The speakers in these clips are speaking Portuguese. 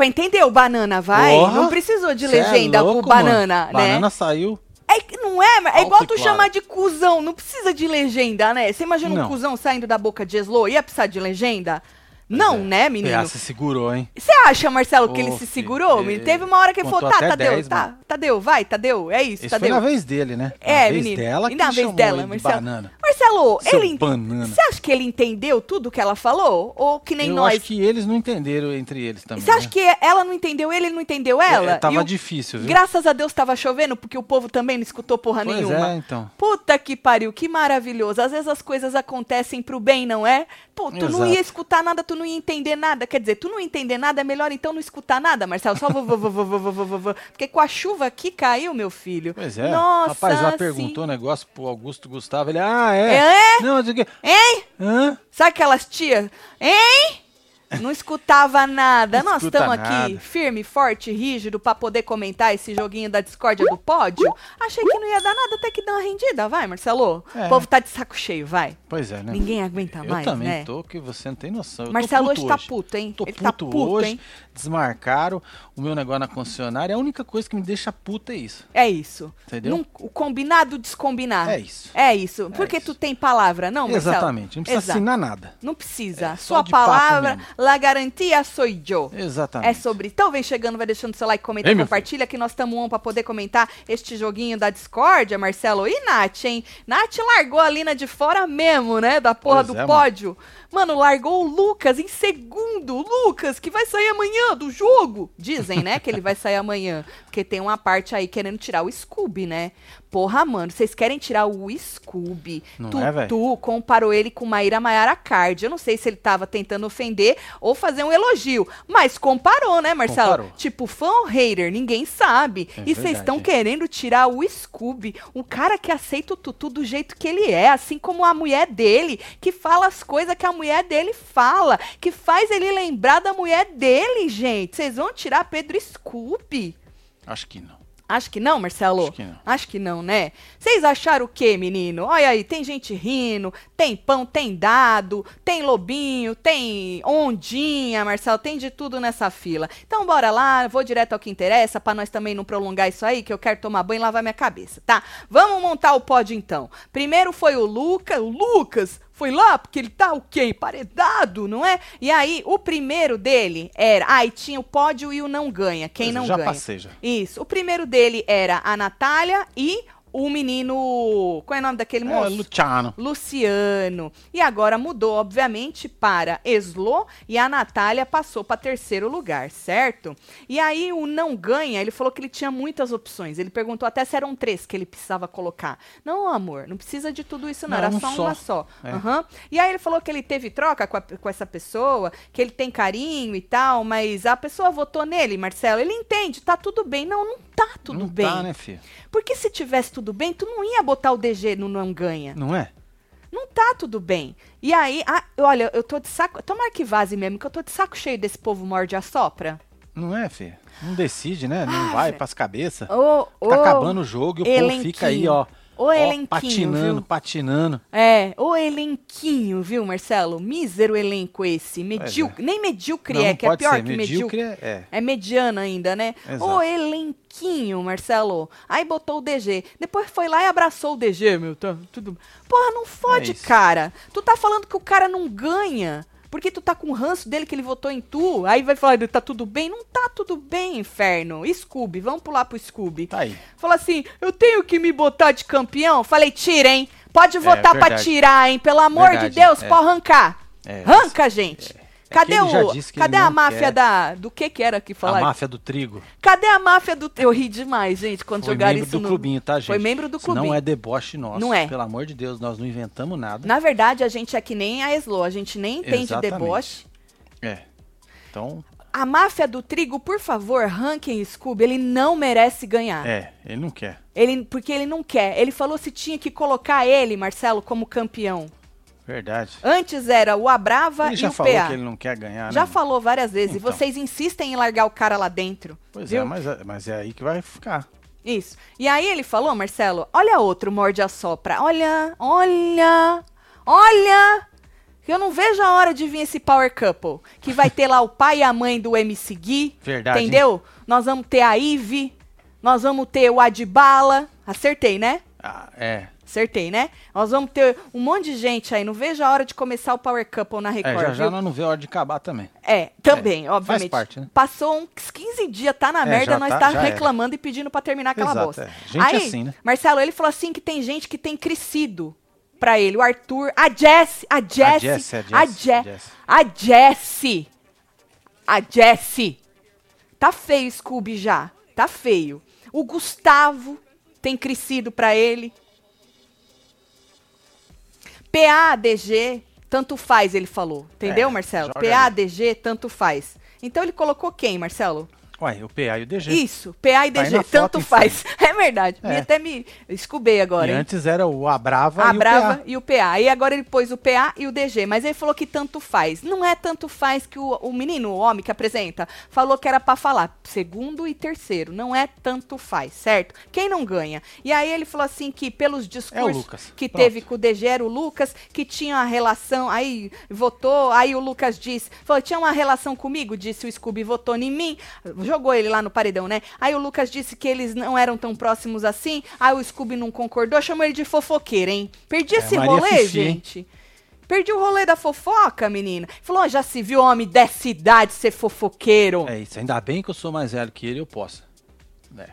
pra entender o banana, vai? Porra. Não precisou de é legenda louco, com banana, mano. né? Banana saiu. É não é, é igual tu claro. chamar de cuzão, não precisa de legenda, né? Você imagina um Não. cuzão saindo da boca de Eslo, ia precisar de legenda? Não, é. né, menino? Ah, se segurou, hein? Você acha, Marcelo, que Ô, ele se segurou? Teve uma hora que ele falou, tá, Tadeu, 10, tá, mano. Tadeu, vai, Tadeu, é isso, Esse foi na vez dele, né? É, na vez menino. dela e na vez dela, Marcelo. banana. Marcelo, Seu ele. Banana. Você acha que ele entendeu tudo que ela falou? Ou que nem eu nós? Eu acho que eles não entenderam entre eles também. Você acha né? que ela não entendeu ele, não entendeu é, ela? É, tava o... difícil, viu? Graças a Deus tava chovendo, porque o povo também não escutou porra pois é, nenhuma. É, então. Puta que pariu, que maravilhoso. Às vezes as coisas acontecem pro bem, não é? Pô, tu Exato. não ia escutar nada, tu não ia entender nada. Quer dizer, tu não entender nada, é melhor então não escutar nada, Marcelo. Só vou, vou, vou, vou, vou, vou, vou, Porque com a chuva aqui caiu, meu filho. Pois é. Nossa, Rapaz, ela perguntou um negócio pro Augusto Gustavo. Ele, ah, é é? Não, eu digo, Hein? hã? Sabe aquelas tias? Hein? Não escutava nada. Não Nós estamos aqui firme, forte, rígido pra poder comentar esse joguinho da discórdia do pódio. Achei que não ia dar nada, até que dá uma rendida, vai, Marcelo. É. O povo tá de saco cheio, vai. Pois é, né? Ninguém aguenta Eu mais, também né? tô, que você não tem noção. Eu Marcelo hoje tá puto, hein? Tô Ele puto, tá puto, hoje. hein? Desmarcaram o meu negócio na concessionária. A única coisa que me deixa puta é isso. É isso. Entendeu? Não- o combinado descombinar. É isso. É isso. Porque isso. tu tem palavra, não, Marcelo? Exatamente. Não precisa Exato. assinar nada. Não precisa. É, só Sua palavra, la garantia sou eu. Exatamente. É sobre. Então vem chegando, vai deixando seu like, comenta, Ei, compartilha, que nós estamos on pra poder comentar este joguinho da Discordia, Marcelo. E Nath, hein? Nath largou a Lina de fora mesmo, né? Da porra Pois do é, mano. pódio. Mano, largou o Lucas em segundo. Lucas, que vai sair amanhã do jogo. Dizem, né, que ele vai sair amanhã. Porque tem uma parte aí querendo tirar o Scooby, né? Porra, mano, vocês querem tirar o Scooby. Não Tutu é, comparou ele com Maíra Maiara Card. Eu não sei se ele tava tentando ofender ou fazer um elogio. Mas comparou, né, Marcelo? Comparou. Tipo, fã ou hater, ninguém sabe. É e vocês estão querendo tirar o Scooby, um cara que aceita o Tutu do jeito que ele é, assim como a mulher dele, que fala as coisas que a mulher dele fala, que faz ele lembrar da mulher dele, gente. Vocês vão tirar Pedro Scooby? Acho que não. Acho que não, Marcelo? Acho que não. Acho que não, né? Vocês acharam o quê, menino? Olha aí, tem gente rindo, tem pão, tem dado, tem lobinho, tem ondinha, Marcelo, tem de tudo nessa fila. Então bora lá, vou direto ao que interessa, pra nós também não prolongar isso aí, que eu quero tomar banho e lavar minha cabeça, tá? Vamos montar o pódio então. Primeiro foi o Lucas, o Lucas foi lá porque ele tá o quê? Emparedado, não é? E aí, o primeiro dele era. Ah, e tinha o pódio e o não ganha. Quem Pois é, não já ganha? já. Isso. O primeiro dele era a Natália e o menino. Qual é o nome daquele É, moço? Luciano. Luciano. E agora mudou, obviamente, para Eslo e a Natália passou para terceiro lugar, certo? E aí o não ganha, ele falou que ele tinha muitas opções. Ele perguntou até se eram três que ele precisava colocar. Não, amor, não precisa de tudo isso, não. Não, Era um só, uma só. É. Aham. E aí ele falou que ele teve troca com, a- com essa pessoa, que ele tem carinho e tal, mas a pessoa votou nele, Marcelo. Ele entende, tá tudo bem. Não, não tá tudo não bem. tá, né, filho? Porque se tivesse tudo bem, tu não ia botar o DG no não ganha. Não é? Não tá tudo bem. E aí, ah, olha, eu tô de saco. Tomara que vaze mesmo, que eu tô de saco cheio desse povo morde a sopra. Não é, filho? Não decide, né? Não Ah, vai pras cabeças. Ô, Tá ô, acabando o jogo e o povo elenquinho. fica aí, ó. Ó, elenquinho, patinando, viu? patinando. É, o elenquinho, viu, Marcelo? Mísero elenco esse. Medíocre. Nem medíocre Não, é, que é pior ser. que medíocre. Medíocre é. É mediano ainda, né? Exato. O elenquinho, Marcelo. Aí botou o DG. Depois foi lá e abraçou o DG, meu. Tá tudo. Porra, não fode, É cara. Tu tá falando que o cara não ganha. Porque tu tá com o ranço dele que ele votou em tu. Aí vai falar, tá tudo bem? Não tá tudo bem, inferno. Scooby, vamos pular pro Scooby. Tá aí. Fala assim, eu tenho que me botar de campeão? Falei, tira, hein? Pode votar pra verdade. tirar, hein? Pelo amor Verdade, de Deus, é. pode arrancar. É, Arranca, gente. É Cadê que ele já o. Cadê a máfia quer. da. Do que que era que A falaram? máfia do trigo. Cadê a máfia do. Eu ri demais, gente, quando Foi jogaram membro isso do no. clubinho, tá, gente? Foi membro do Isso clubinho. Não é deboche nosso. Não é. Pelo amor de Deus, nós não inventamos nada. Na verdade, a gente é que nem a Eslo, a gente nem entende Exatamente. deboche. É. Então, A máfia do trigo, por favor, ranking Scooby, ele não merece ganhar. é, ele não quer. Ele, porque ele não quer. Ele falou se tinha que colocar ele, Marcelo, como campeão. Verdade. Antes era o Abrava Ele e já o falou PA. que ele não quer ganhar, Já né? falou várias vezes. Então. E vocês insistem em largar o cara lá dentro. Pois viu? é, mas, é- mas é aí que vai ficar. Isso. E aí ele falou, Marcelo, olha outro morde a sopra. Olha, olha, olha. Eu não vejo a hora de vir esse Power Couple. Que vai ter lá o pai e a mãe do MC Gui. Verdade, hein? Entendeu? Nós vamos ter a Ive. Nós vamos ter o Adbala. Acertei, né? Ah, é. Acertei, né? Nós vamos ter um monte de gente aí. Não vejo a hora de começar o Power Couple na É, Record, já já viu? nós não vê a hora de acabar também. É, também, obviamente. parte, né? Passou uns 15 dias, tá na É, merda, nós tá- tá, era. reclamando e pedindo pra terminar aquela Exato, bosta. é. Gente Aí, assim, né? Marcelo, ele falou assim que tem gente que tem crescido pra ele. O Arthur, a Jess, a Jess, Jess, a Jess, a Jess, Jess. a Jessie. Tá feio, Scooby, já. Tá feio. O Gustavo tem crescido pra ele. PADG, tanto faz, ele falou. Entendeu, É, Marcelo? joga. PADG, tanto faz. Então ele colocou quem, Marcelo? Ué, o PA e o DG. Isso, PA e Tá DG, tanto faz. É verdade. É. Me até me escubei agora, E hein? antes era o A Brava A e Brava o PA. e o PA. E agora ele pôs o PA e o DG. Mas ele falou que tanto faz. Não é tanto faz que o, o menino, o homem que apresenta, falou que era pra falar segundo e terceiro. Não é tanto faz, certo? Quem não ganha? E aí ele falou assim que pelos discursos Lucas. que Pronto. teve com o DG era o Lucas, que tinha uma relação, aí votou, aí o Lucas disse, falou, tinha uma relação comigo, disse o Scooby, votou em mim, jogou ele lá no paredão, né? Aí o Lucas disse que eles não eram tão próximos assim, aí o Scooby não concordou, chamou ele de fofoqueiro, hein? Perdi esse É, Maria rolê, Fifi, gente. Perdi o rolê da fofoca, menina. Falou, "Ó, já se viu homem dessa idade ser fofoqueiro. É isso, ainda bem que eu sou mais velho que ele, eu posso. É.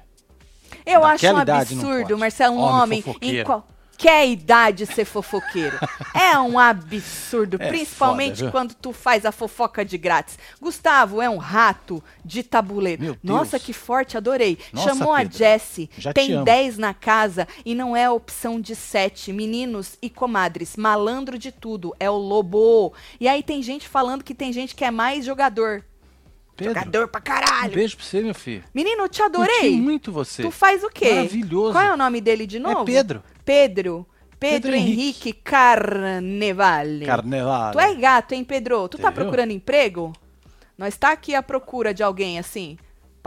Eu acho um Naquela idade não absurdo. Marcelo, um Homem homem em fofoqueiro. Qualquer idade ser fofoqueiro. é um absurdo, É principalmente foda, quando tu faz a fofoca de grátis. Gustavo é um rato de tabuleiro. Meu Nossa, que forte, adorei. Nossa, Chamou a Pedro, Jessie, já te tem amo. 10 na casa e não é opção de 7. Meninos e comadres, malandro de tudo, é o lobo. E aí tem gente falando que tem gente que é mais jogador. Pedro, Jogador pra um caralho. beijo pra você, meu filho. Menino, eu te Curti adorei. muito você. Tu faz o quê? Maravilhoso. Qual é o nome dele de novo? É Pedro. Pedro. Pedro, Pedro Henrique, Carnevale. Carnaval. Tu é gato, hein, Pedro? Tu tá Entendeu? procurando emprego? Nós tá aqui à procura de alguém assim,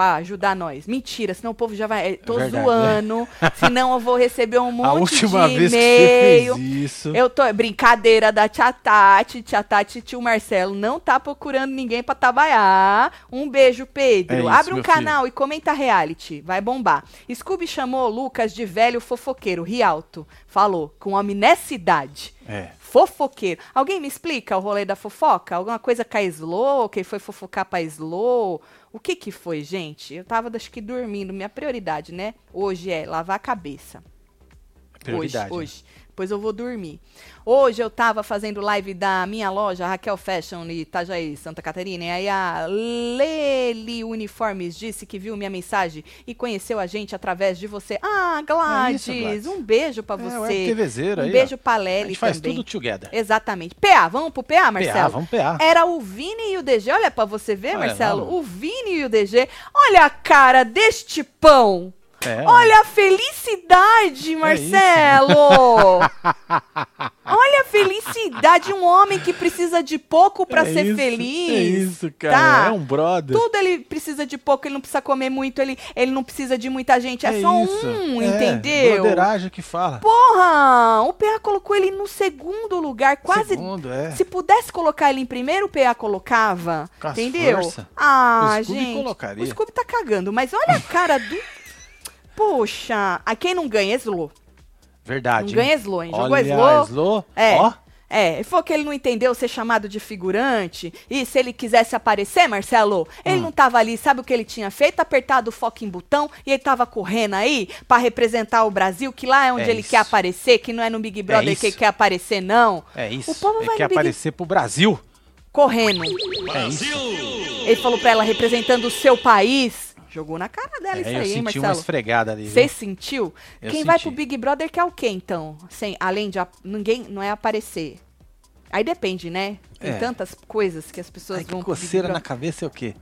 pra ajudar nós. Mentira, senão o povo já vai. eh, Tô Verdade, né? zoando. senão eu vou receber um monte A última de vez que e-mail. você fez isso. Eu tô. Brincadeira da Tia Tati. Tia Tati tio Marcelo não tá procurando ninguém pra trabalhar. Um beijo, Pedro. É isso, Abre um canal e comenta reality. Vai bombar. Scooby chamou Lucas de velho fofoqueiro. Rialto. Falou. Com homem nessa idade. É. Fofoqueiro. Alguém me explica o rolê da fofoca? Alguma coisa com a Slow? Quem foi fofocar pra Slow? O que que foi, gente? Eu tava, acho que, dormindo. Minha prioridade, né? Hoje é lavar a cabeça. Prioridade. Hoje, hoje. Depois eu vou dormir. Hoje eu tava fazendo live da minha loja, Raquel Fashion, em Itajaí, Santa Catarina. E aí a Leli Uniformes disse que viu minha mensagem e conheceu a gente através de você. Ah, Gladys, É isso, Gladys. um beijo pra É, você. RTVzeiro um aí, beijo pra A Leli gente faz também. tudo together. Exatamente. PA, vamos pro PA, Marcelo? PA, vamos PA. Era o Vini e o DG. Olha pra você ver, Olha, Marcelo. O Vini e o DG. Olha a cara deste pão. É, Olha a felicidade, Marcelo! Olha a felicidade, um homem que precisa de pouco pra É ser isso, feliz. É isso, cara. Tá? É um brother. Tudo ele precisa de pouco, ele não precisa comer muito, ele, ele não precisa de muita gente, é, É só isso. um, É, entendeu? Broderagem que fala. Porra! O PA colocou ele no segundo lugar, quase. Segundo, é. Se pudesse colocar ele em primeiro, o PA colocava. Com entendeu? força. Ah, O gente. colocaria. O Scooby tá cagando, mas olha a cara do. Poxa, a quem não ganha é Slow. Verdade. Não ganha Slow, hein? Jogou Olha, Slow. Slow. É. Ó, É, falou que ele não entendeu ser chamado de figurante. E se ele quisesse aparecer, Marcelo, ele Hum. não tava ali, sabe o que ele tinha feito? Apertado o foco em botão e ele tava correndo aí pra representar o Brasil, que lá é onde É ele isso. quer aparecer, que não é no Big Brother que ele quer aparecer, não. é isso. O povo Ele vai quer Big aparecer pro Brasil. correndo. É isso. Ele falou pra ela representando o seu país. Jogou na cara dela É, isso eu aí, hein, senti uma Marcelo? esfregada ali. Você sentiu? Eu Quem vai senti. pro Big Brother quer o quê, então? Sem, além de ap- ninguém não é aparecer. Aí depende, né? Tem É. tantas coisas que as pessoas Ai, vão coceira na cabeça é o quê?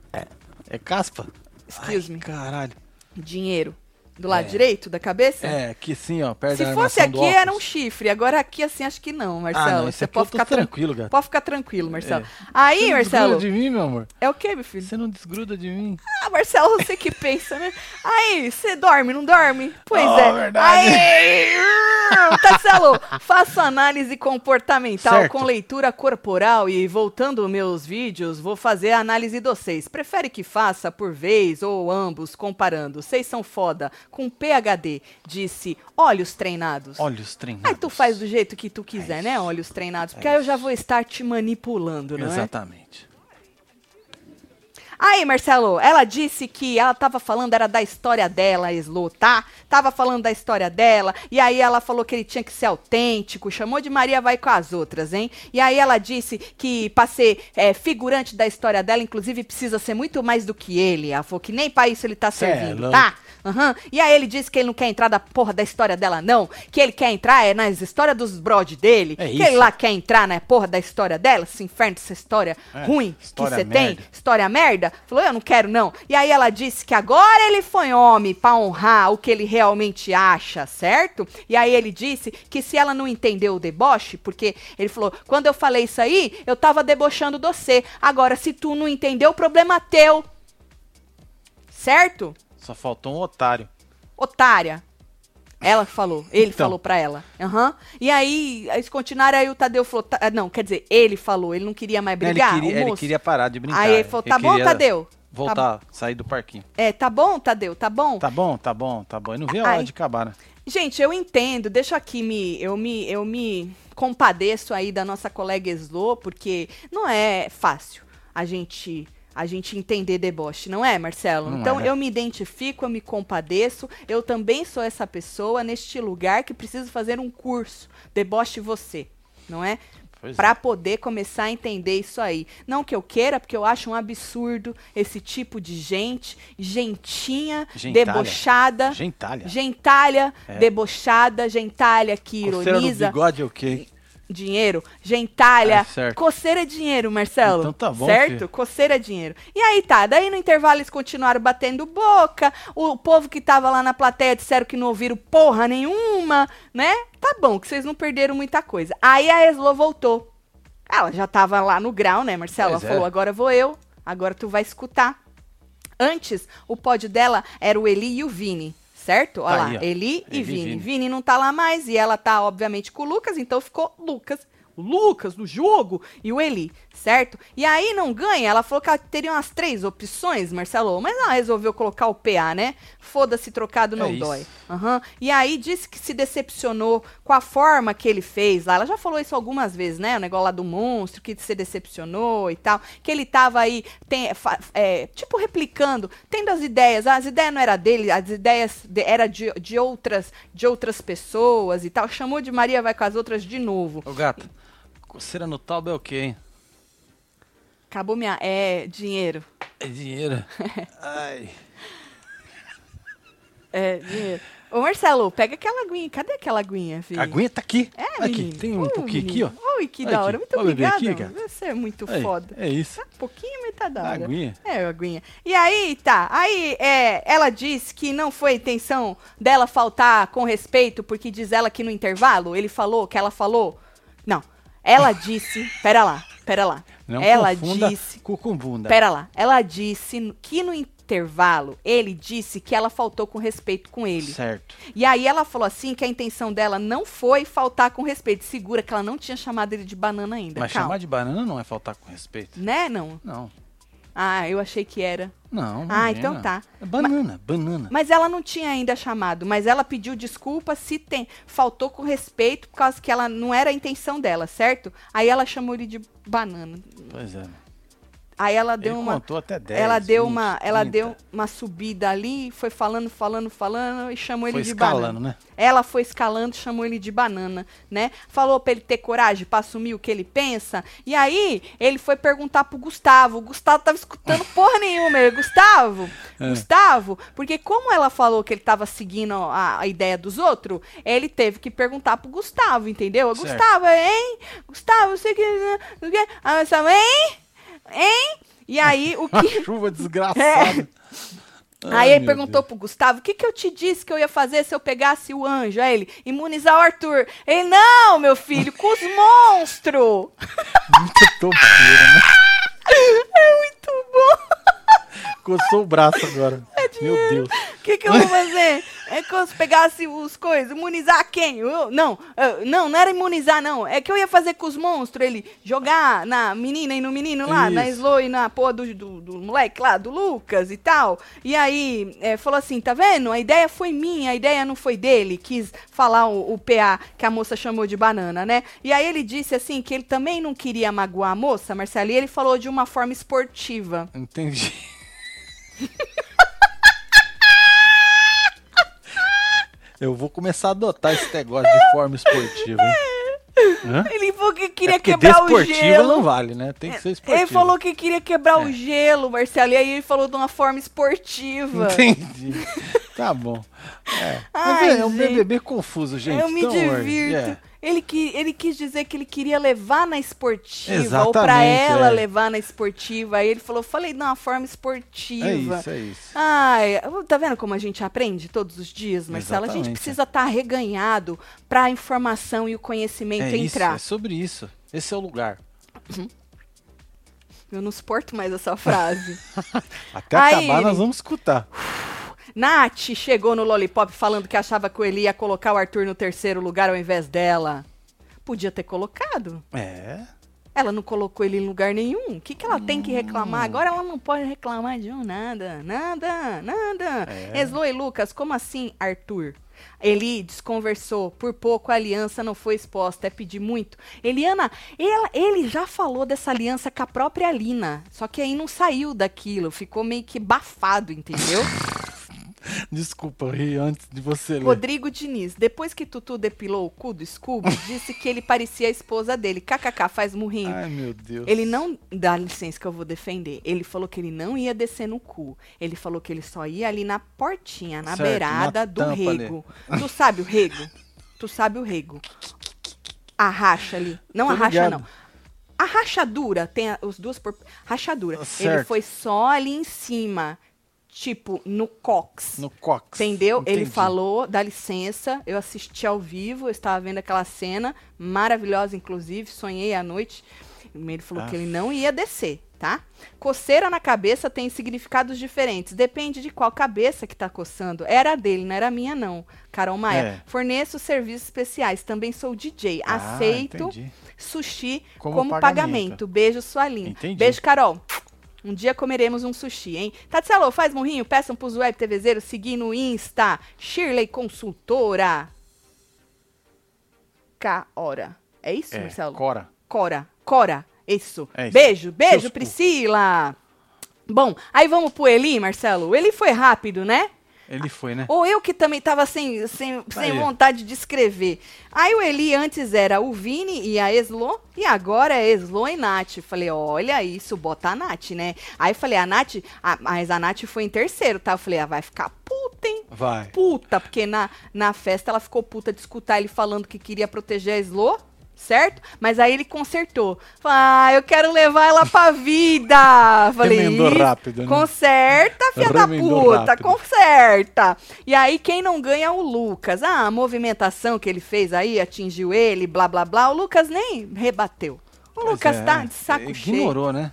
É caspa? Excuse Ai, me. Caralho. Dinheiro. Do lado É. direito da cabeça? É, aqui sim, ó, perto Se fosse aqui, era um chifre. Agora aqui, assim, acho que não, Marcelo. Ah, não, Você aqui pode ficar tran- tranquilo, gato. Pode ficar tranquilo, Marcelo. É. Você Aí, não Marcelo. desgruda de mim, meu amor? É o quê, meu filho? Você não desgruda de mim. Ah, Marcelo, você que pensa, né? Aí, você dorme, não dorme? Pois Oh, é. verdade. Aí. Tasselo, faço análise comportamental Certo. com leitura corporal e voltando aos meus vídeos, vou fazer a análise de vocês. Prefere que faça por vez ou ambos comparando? Vocês são foda. Com PHD, disse olhos treinados. Olhos treinados. Aí tu faz do jeito que tu quiser, né? Olhos treinados. Porque aí eu já vou estar te manipulando, não é? Exatamente. Aí, Marcelo, ela disse que ela tava falando, era da história dela, Slo, tá? Tava falando da história dela, e aí ela falou que ele tinha que ser autêntico, chamou de Maria vai com as outras, hein? E aí ela disse que pra ser é, figurante da história dela, inclusive, precisa ser muito mais do que ele. Ela falou que nem pra isso ele tá é servindo, louco. tá? Aham. E aí ele disse que ele não quer entrar da porra da história dela, não. Que ele quer entrar é nas histórias dos brod dele. É que isso. ele lá quer entrar na porra da história dela, esse inferno dessa história É, ruim que história você tem história merda, falou, eu não quero não. E aí ela disse que agora ele foi homem pra honrar o que ele realmente acha, certo? E aí ele disse que se ela não entendeu o deboche, porque ele falou, quando eu falei isso aí, eu tava debochando de você. Agora, se tu não entendeu, o problema é teu. Certo? Só faltou um otário. Otária. Ela falou, ele Então. falou pra ela. Aham. E aí, eles continuaram, aí o Tadeu falou, "Tá- não, quer dizer, ele falou, ele não queria mais brigar, ele, queria, ele queria parar de brincar. Aí ele falou, tá bom, queria Tadeu? Tá Voltar, sair do parquinho. É, tá bom, Tadeu, tá bom? Tá bom, tá bom, tá bom. Eu não vi a hora Ai. de acabar, né? Gente, eu entendo, deixa aqui me eu me eu me compadeço aí da nossa colega Slo, porque não é fácil a gente a gente entender deboche, não é, Marcelo? Não então é, né? eu me identifico, eu me compadeço, eu também sou essa pessoa neste lugar que preciso fazer um curso deboche você, não é? Pois Pra poder começar a entender isso aí. Não que eu queira, porque eu acho um absurdo esse tipo de gente, gentinha, Gentalha. debochada, Gentalha. gentalha, É. debochada, gentalha que Coceira no ironiza bigode é o quê? Dinheiro, gentalha, É, coceira é dinheiro, Marcelo. Então tá bom, Certo? filho. Coceira é dinheiro. E aí tá, daí no intervalo eles continuaram batendo boca, o povo que tava lá na plateia disseram que não ouviram porra nenhuma, né? Tá bom, que vocês não perderam muita coisa. Aí a Eslo voltou. Ela já tava lá no grau, né, Marcelo? Pois Ela é. falou, agora vou eu, agora tu vai escutar. Antes, o pódio dela era o Eli e o Vini, certo? Olha Tá lá, aí. Eli e Eli e Vini. Vini. Vini não tá lá mais e ela tá, obviamente, com o Lucas, então ficou Lucas. O Lucas no jogo e o Eli, certo? E aí não ganha, ela falou que ela teria umas três opções, Marcelo, mas ela resolveu colocar o PA, né? Foda-se, trocado não É dói. Aham. E aí disse que se decepcionou com a forma que ele fez lá. Ela já falou isso algumas vezes, né? O negócio lá do monstro, que se decepcionou e tal. Que ele tava aí, tem, é, tipo, replicando, tendo as ideias. As ideias não era dele, as ideias de, era de, de, outras, de outras pessoas e tal. Chamou de Maria vai com as outras de novo. Ô, gata, coceira no talbo é o quê, hein? Acabou minha. É, dinheiro. É dinheiro. Ai. É, dinheiro. Ô, Marcelo, pega aquela aguinha. Cadê aquela aguinha, filho? A aguinha tá aqui. É, aqui, menino. tem um Ô, pouquinho aqui, ó. menino. Oi, que Olha da hora. Muito obrigada. Você é muito Aí, foda. É isso. Tá um pouquinho, mas tá da A hora. aguinha. É, aguinha. E aí, tá. Aí, é, ela disse que não foi intenção dela faltar com respeito, porque diz ela que no intervalo ele falou que ela falou. Não. Ela disse. Pera lá, pera lá. Não ela disse. Pera lá. Ela disse que no intervalo ele disse que ela faltou com respeito com ele. Certo. E aí ela falou assim que a intenção dela não foi faltar com respeito. Segura que ela não tinha chamado ele de banana ainda. Mas Calma. chamar de banana não é faltar com respeito. Né, não? Não. Ah, eu achei que era. Não. Ah, menina. então tá. É banana, banana. Mas ela não tinha ainda chamado, mas ela pediu desculpa se tem, faltou com respeito por causa que ela não era a intenção dela, certo? Aí ela chamou ele de banana. Pois é. Aí ela deu Ele uma contou até 10. ela deu 20, uma ela 30. deu uma subida ali, foi falando, falando, falando e chamou ele Foi de escalando, banana. né? Ela foi escalando, chamou ele de banana, né? Falou pra ele ter coragem pra assumir o que ele pensa. E aí, ele foi perguntar pro Gustavo. O Gustavo tava escutando porra nenhuma. Ele, Gustavo, É. Gustavo, porque como ela falou que ele tava seguindo a, a ideia dos outros, ele teve que perguntar pro Gustavo, entendeu? Certo. Gustavo, hein? Gustavo, você que. Ah, hein? Hein? E aí, o Uma que. chuva desgraçada. Aí Ai, ele perguntou Deus. pro Gustavo, o que, que eu te disse que eu ia fazer se eu pegasse o anjo? Aí ele, imunizar o Arthur. Ele, não, meu filho, com os monstros. Muita topeira, né? É muito bom. Coçou o braço agora. É Meu Deus. O que, que eu vou fazer? É que eu pegasse os coisas, imunizar quem? Eu- não, eu- não, não era imunizar, não. É que eu ia fazer com os monstros, ele jogar na menina e no menino lá, na Isso. Slow e na porra do, do, do moleque lá, do Lucas e tal. E aí, é, falou assim, tá vendo? A ideia foi minha, a ideia não foi dele. Quis falar o, o PA que a moça chamou de banana, né? E aí ele disse assim, que ele também não queria magoar a moça, Marcelo, e ele falou de uma forma esportiva. Entendi. Eu vou começar a adotar esse negócio de forma esportiva. Hã? Ele falou que queria É quebrar o gelo. não vale, né? Tem que ser esportiva. Ele falou que queria quebrar o É. gelo, Marcelo, e aí ele falou de uma forma esportiva. Entendi. Tá bom. É. Ai, é, é um. BBB confuso, gente. Eu me don't worry. divirto. Ele, que, ele quis dizer que ele queria levar na esportiva, ou Exatamente, pra ela é. levar na esportiva. Aí ele falou, falei de uma forma esportiva. É isso, é isso. Ai, tá vendo como a gente aprende todos os dias, Marcelo? A gente Exatamente. precisa estar reganhado pra a informação e o conhecimento É isso, entrar. é sobre isso. Esse é o lugar. Eu não suporto mais essa frase. Até Aí, acabar, nós vamos escutar. Nath chegou no Lollipop falando que achava que o Eli ia colocar o Arthur no terceiro lugar ao invés dela. Podia ter colocado. É. Ela não colocou ele em lugar nenhum. O que, que ela tem que Hum. reclamar? Agora ela não pode reclamar de um nada. Nada, nada. É. Eslo e Lucas, como assim, Arthur? Eli desconversou. Por pouco a aliança não foi exposta. É pedir muito. Eliana, ela- ele já falou dessa aliança com a própria Alina. Só que aí não saiu daquilo. Ficou meio que bafado, entendeu? Desculpa, eu ri antes de você ler. Rodrigo Diniz, depois que Tutu depilou o cu do Scooby, disse que ele parecia a esposa dele. KKK, faz murrinho. Ai, meu Deus. Ele não dá licença que eu vou defender. Ele falou que ele não ia descer no cu. Ele falou que ele só ia ali na portinha, na Certo, beirada na do ali. rego. Tu sabe o rego? Tu sabe o rego? A racha ali. Não Tô a racha, ligado. não. A rachadura, tem a- os duas por... Rachadura. Ele Certo. foi só ali em cima. Tipo, no cox. No Cox. Entendeu? Ele Entendi. falou, dá licença, eu assisti ao vivo, eu estava vendo aquela cena, maravilhosa, inclusive, sonhei à noite. Ele falou que Ah. ele não ia descer, tá? Coceira na cabeça tem significados diferentes, depende de qual cabeça que tá coçando. Era a dele, não era a minha, não. Carol Maia. É. Forneço serviços especiais, também sou DJ. Ah, Aceito entendi. sushi Como como, pagamento. pagamento. Beijo, sua linda. Entendi. Beijo, Carol. Um dia comeremos um sushi, hein? Tatselo, faz murrinho, peçam pros web TVzeiros seguir no Insta. Shirley Consultora. K-hora. É isso, É, Marcelo? Cora. Cora. Cora. Isso. É isso. Beijo, beijo. Priscila. Bom, aí vamos pro Eli, Marcelo. Ele foi rápido, né? Ele foi, né? Ou eu que também tava sem, sem, sem vontade de escrever. Aí o Eli antes era o Vini e a Eslo, e agora é Eslo e Nath. Falei, olha isso, bota a Nath, né? Aí falei, a Nath, a, mas a Nath foi em terceiro, tá? Eu falei, ah, vai ficar puta, hein? Vai. Puta, porque na, na festa ela ficou puta de escutar ele falando que queria proteger a Eslo. Certo? Mas aí ele consertou. Ah, eu quero levar ela pra vida. Falei, Remendou "Isso, rápido, né? Conserta, filha da puta, rápido. conserta. E aí, quem não ganha é o Lucas. Ah, a movimentação que ele fez aí atingiu ele, blá blá blá. O Lucas nem rebateu. O Pois Lucas é, tá de saco cheio. Ignorou, né?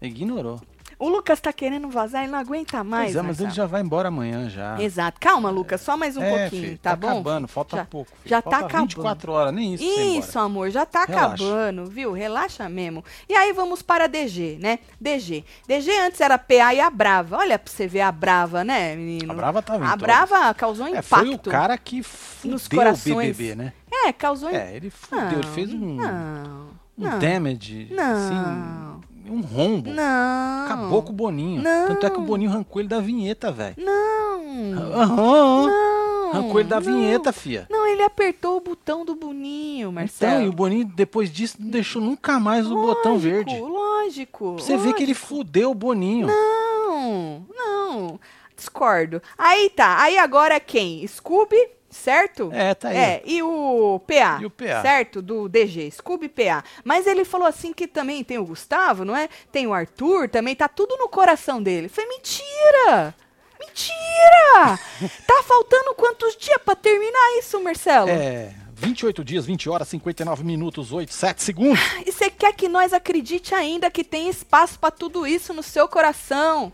Ignorou. O Lucas tá querendo vazar, ele não aguenta mais. Pois é, mas ele já vai embora amanhã já. Exato. Calma, Lucas, só mais um é, pouquinho, filho, tá, bom? acabando, falta Já- pouco. filho. já tá falta acabando. 24 horas, nem isso. Isso, amor, já tá Relaxa. acabando, viu? Relaxa mesmo. E aí vamos para DG, né? DG. DG antes era PA e a Brava. Olha pra você ver a Brava, né, menino? A Brava tava em A. Brava causou É, impacto. foi o cara que nos fudeu o corações. BBB, né? É, causou É, ele fudeu, ele fez um, Não. um não. damage, Não. assim, um rombo. Não. Acabou com o Boninho. Não. Tanto é que o Boninho arrancou ele da vinheta, velho. Não. Aham. Não. Arrancou ele da não. vinheta, fia. Não, ele apertou o botão do Boninho, Marcelo. Então, e o Boninho, depois disso, não deixou nunca mais o botão Lógico, verde. Lógico. Pra você ver que ele fudeu o Boninho. Não, não. Discordo. Aí tá. Aí agora quem? Scooby, certo? É, tá aí. É, e o PA. E o PA. Certo? Do DG, Scooby PA. Mas ele falou assim que também tem o Gustavo, não é? Tem o Arthur, também tá tudo no coração dele. Foi mentira! Mentira! tá faltando quantos dias pra terminar isso, Marcelo? É, 28 dias, 20 horas, 59 minutos, 8, 7 segundos. E você quer que nós acredite ainda que tem espaço pra tudo isso no seu coração?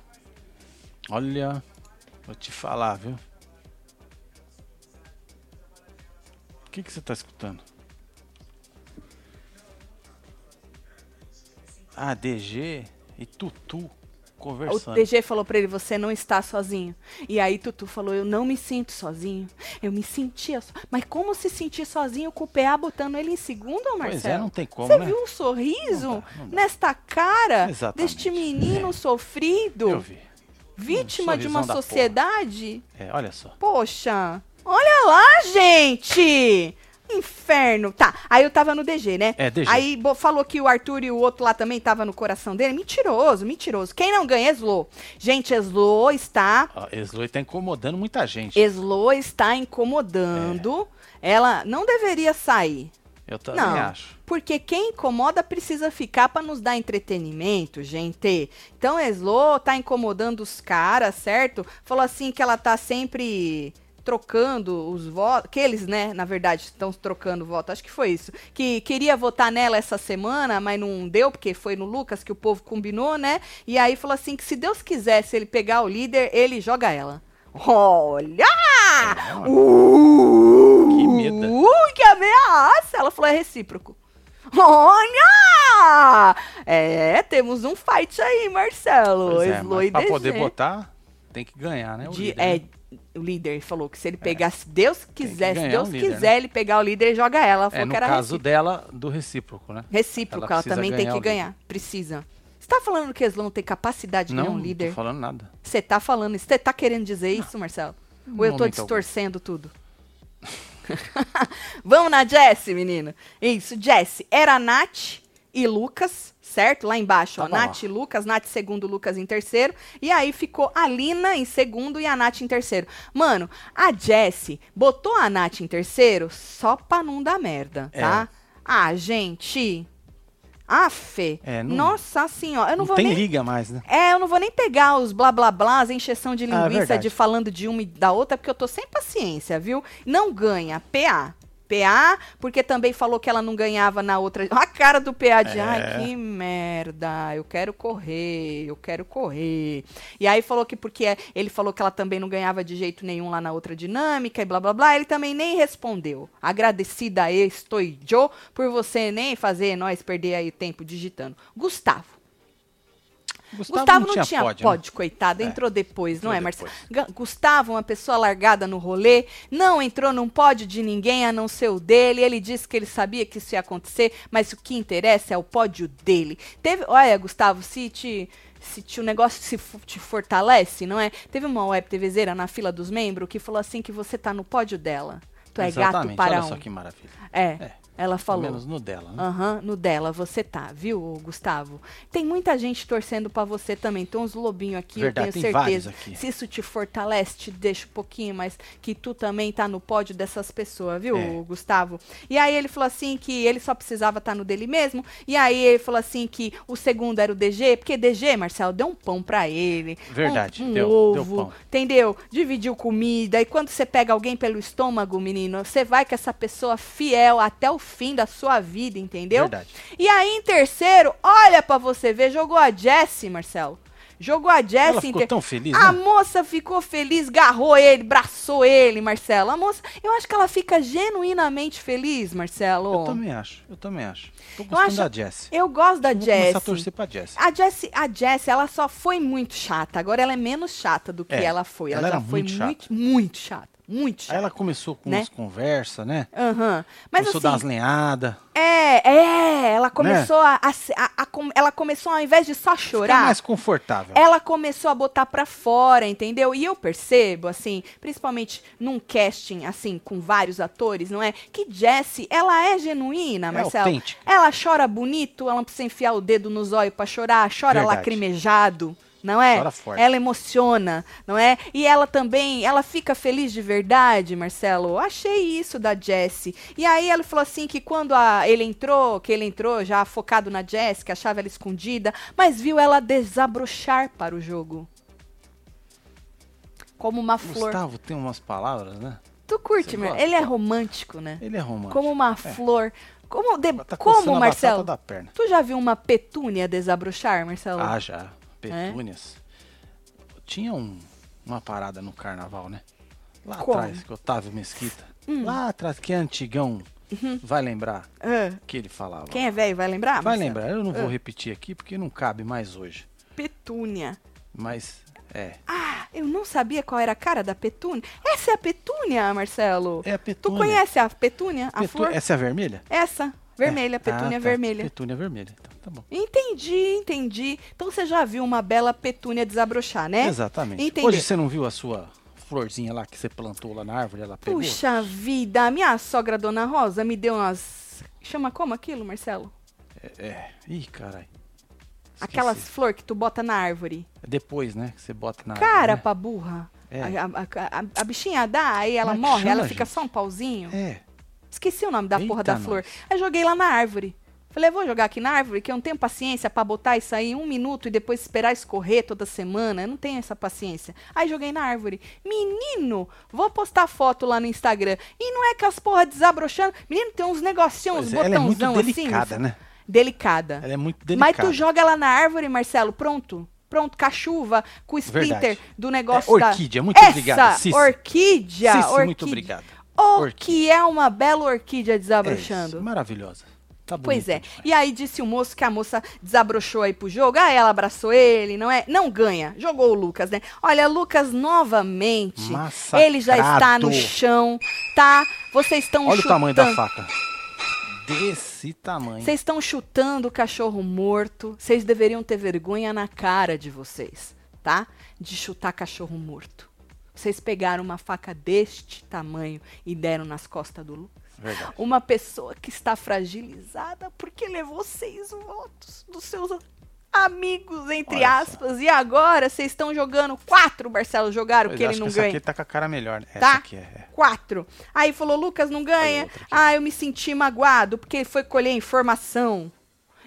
Olha, Vou te falar, viu? O que, que você tá escutando? Ah, DG e Tutu O conversando. DG falou pra ele, você não está sozinho. E aí Tutu falou, eu não me sinto sozinho. Eu me sentia só. Mas como se sentir sozinho com o PA botando ele em segundo, Marcelo? Pois é, não tem como, Você né? viu o sorriso Não dá, não dá. nesta cara Exatamente. deste menino sofrido? Eu vi. Vítima de uma sociedade? É, olha só. Poxa, olha lá, gente! Inferno. Tá, aí eu tava no DG, né? É, DG. Aí bo- falou que o Arthur e o outro lá também tava no coração dele. Mentiroso, mentiroso. Quem não ganha é Slow. Gente, Slow está. Ó, Slow tá incomodando muita gente. Slow está incomodando. Ela não deveria sair. Eu também Não, acho. porque quem incomoda precisa ficar pra nos dar entretenimento, gente. Então, a Slo tá incomodando os caras, certo? Falou assim que ela tá sempre trocando os votos, que eles, né, na verdade, estão trocando voto, acho que foi isso, que queria votar nela essa semana, mas não deu, porque foi no Lucas que o povo combinou, né, e aí falou assim, que se Deus quisesse ele pegar o líder, ele joga ela. Olha! Uh, Que medo. Ui, que ameaça! Ela falou, é recíproco. Olha! É, temos um fight aí, Marcelo. Pois é, pra DG. poder botar, tem que ganhar, né? O De- líder, é, né? O líder falou que se ele pegasse, Deus que quiser, se Deus um líder, quiser, ele pegar o líder, ele joga ela. Ela É, no caso recíproco. dela, do recíproco, né? Recíproco, ela ela, também tem que ganhar. Precisa. Você tá falando que Slo não tem capacidade de Não, ganhar um não líder? tô falando nada. Você tá falando isso? Você tá querendo dizer isso, Marcelo? Ou eu tô distorcendo tudo? Vamos na Jessie, menino. Isso, Jessie. Era Nath e Lucas, certo? Lá embaixo, ó. Tava lá. Nath e Lucas, Nath segundo, Lucas em terceiro. E aí ficou a Lina em segundo e a Nath em terceiro. Mano, a Jessie botou a Nath em terceiro só pra não dar merda, É. tá? Ah, gente. Fê. É, não- Nossa senhora. Eu não, Não, vou tem nem liga mais, né? é, eu não vou nem pegar os blá blá blá, as encheção de Ah, é linguiça de falando de uma e da outra, porque eu tô sem paciência, viu? Não ganha. PA. PA, porque também falou que ela não ganhava na outra. A cara do PA de, É. ai, que merda, eu quero correr, eu quero correr. E aí falou que porque é- ele falou que ela também não ganhava de jeito nenhum lá na outra dinâmica e blá blá blá, ele também nem respondeu. Agradecida estou eu por você nem fazer nós perder aí tempo digitando. Gustavo. Gustavo, não tinha, pod, pod, né? coitado, É, entrou depois, não entrou é, Marcelo? depois. Gustavo, uma pessoa largada no rolê, não entrou num pódio de ninguém a não ser o dele. Ele disse que ele sabia que isso ia acontecer, mas o que interessa é o pódio dele. Teve, olha, Gustavo, se te se te- o negócio se te fortalece, não é? Teve uma web TVzeira na fila dos membros que falou assim que você tá no pódio dela. Tu é gato Exatamente, para olha um. só que maravilha. É, É, ela Pelo falou. menos no dela, né? Aham, no dela você tá, viu, Gustavo? Tem muita gente torcendo pra você também. Tem uns lobinhos aqui, Verdade, eu tem tenho certeza. aqui. Se isso te fortalece, te deixa um pouquinho, mas que tu também tá no pódio dessas pessoas, viu, É. Gustavo? E aí ele falou assim que ele só precisava estar no dele mesmo. E aí ele falou assim que o segundo era o DG, porque DG, Marcelo, deu um pão pra ele. Verdade, um, um deu- deu ovo, pão. entendeu? Dividiu comida. E quando você pega alguém pelo estômago, menino, você vai com essa pessoa fiel até o fim da sua vida, entendeu? Verdade. E aí, em terceiro, olha pra você ver, jogou a Jessie, Marcelo. Jogou a Jessie. Ela ficou tão feliz, A né? moça ficou feliz, garrou ele, braçou ele, Marcelo. A moça, eu acho que ela fica genuinamente feliz, Marcelo. Eu também acho, eu também acho. Tô Eu gostando acho- da Jessie. Eu gosto da Vou começar a torcer pra Jessie. A Jessie, a ela só foi muito chata. Agora ela é menos chata do que É, ela foi. Ela, ela já era foi muito muito, muito chata. Muito chata. Aí ela começou com Né? umas conversas, né? Aham. Mas começou assim, dar umas lenhadas. é, é, ela começou a, a a- a ela começou ao invés de só Ficar chorar, mais confortável. ela começou a botar pra fora, entendeu? E eu percebo, assim, principalmente num casting, assim, com vários atores, não é? Que Jessie, ela é genuína, É Marcelo. autêntica. Ela chora bonito, ela não precisa enfiar o dedo nos olhos pra chorar, chora Verdade. lacrimejado. Não é? Ela emociona, não é? E ela também, ela fica feliz de verdade, Marcelo. Achei isso da Jessie. E aí ela falou assim que quando a- ele entrou, que ele entrou já focado na Jessie, que achava ela escondida, mas viu ela desabrochar para o jogo. Como uma flor. Gustavo tem umas palavras, né? Tu curte, meu? Ele é romântico, né? Ele é romântico. Como uma É. flor. Como, de- Tá como Marcelo? Tu já viu uma petúnia desabrochar, Marcelo? Ah, já. Petúnias. Tinha um, uma parada no carnaval, né? Lá Como? atrás, que Otávio Mesquita. Hum. Lá atrás, que é antigão. Vai lembrar Ah, que ele falava. quem é velho vai lembrar? Vai Marcelo? lembrar, eu não vou Ah. repetir aqui porque não cabe mais hoje. Petúnia. Mas, é. Ah, eu não sabia qual era a cara da petúnia. Essa é a petúnia, Marcelo. É a Tu petúnia. conhece a petúnia, a flor? Essa é a vermelha? Essa, vermelha, É. petúnia Ah, tá. vermelha. Petúnia vermelha. Então, tá bom. Entendi, entendi. Então você já viu uma bela petúnia desabrochar, né? Exatamente. Entendeu. Hoje você não viu a sua florzinha lá que você plantou lá na árvore, ela pegou? Puxa vida, a minha sogra, Dona Rosa, me deu umas... Chama como aquilo, Marcelo? É. Ih, caralho. Aquelas flor que tu bota na árvore. Depois, né? Que você bota na Cara árvore, né? pra burra. É. A, a- a- a- bichinha dá, aí ela é que morre, ela chama, fica gente? só um pauzinho. É. Esqueci o nome da porra Eita, da flor. Aí joguei lá na árvore. Falei, vou jogar aqui na árvore, que eu não tenho paciência pra botar isso aí um minuto e depois esperar escorrer toda semana. Eu não tenho essa paciência. Aí joguei na árvore. Menino, vou postar foto lá no Instagram. E não é que as porra desabrochando. Menino, tem uns negocinhos, uns Pois é, ela é muito botãozão assim. delicada, né? Delicada. Ela é muito Mas delicada. tu joga lá na árvore, Marcelo, pronto. Pronto, com a chuva, com o splinter Verdade. do negócio É, da... orquídea, muito Essa obrigado, orquídea, Cici, orquídea. muito obrigado. O Orquídea. que é uma bela orquídea É desabrochando. isso, maravilhosa. Tá Pois é. demais. E aí disse o moço que a moça desabrochou aí pro jogo. Ah, ela abraçou ele, não é? Não ganha. Jogou o Lucas, né? Olha, Lucas novamente. Massacrado. Ele já está no chão, tá? Vocês estão Olha chutando. o tamanho da faca. Desse tamanho. Vocês estão chutando o cachorro morto. Vocês deveriam ter vergonha na cara de vocês, tá? De chutar cachorro morto. Vocês pegaram uma faca deste tamanho e deram nas costas do Lucas. Verdade. Uma pessoa que está fragilizada porque levou seis votos dos seus amigos, entre Olha só. aspas. E agora vocês estão jogando quatro, Marcelo, jogaram Pois que é, ele não que essa ganha. aqui tá com a cara melhor. né? Essa Tá? aqui é. é. Quatro. Aí falou, Lucas não ganha. Ah, eu me senti magoado porque foi colher informação.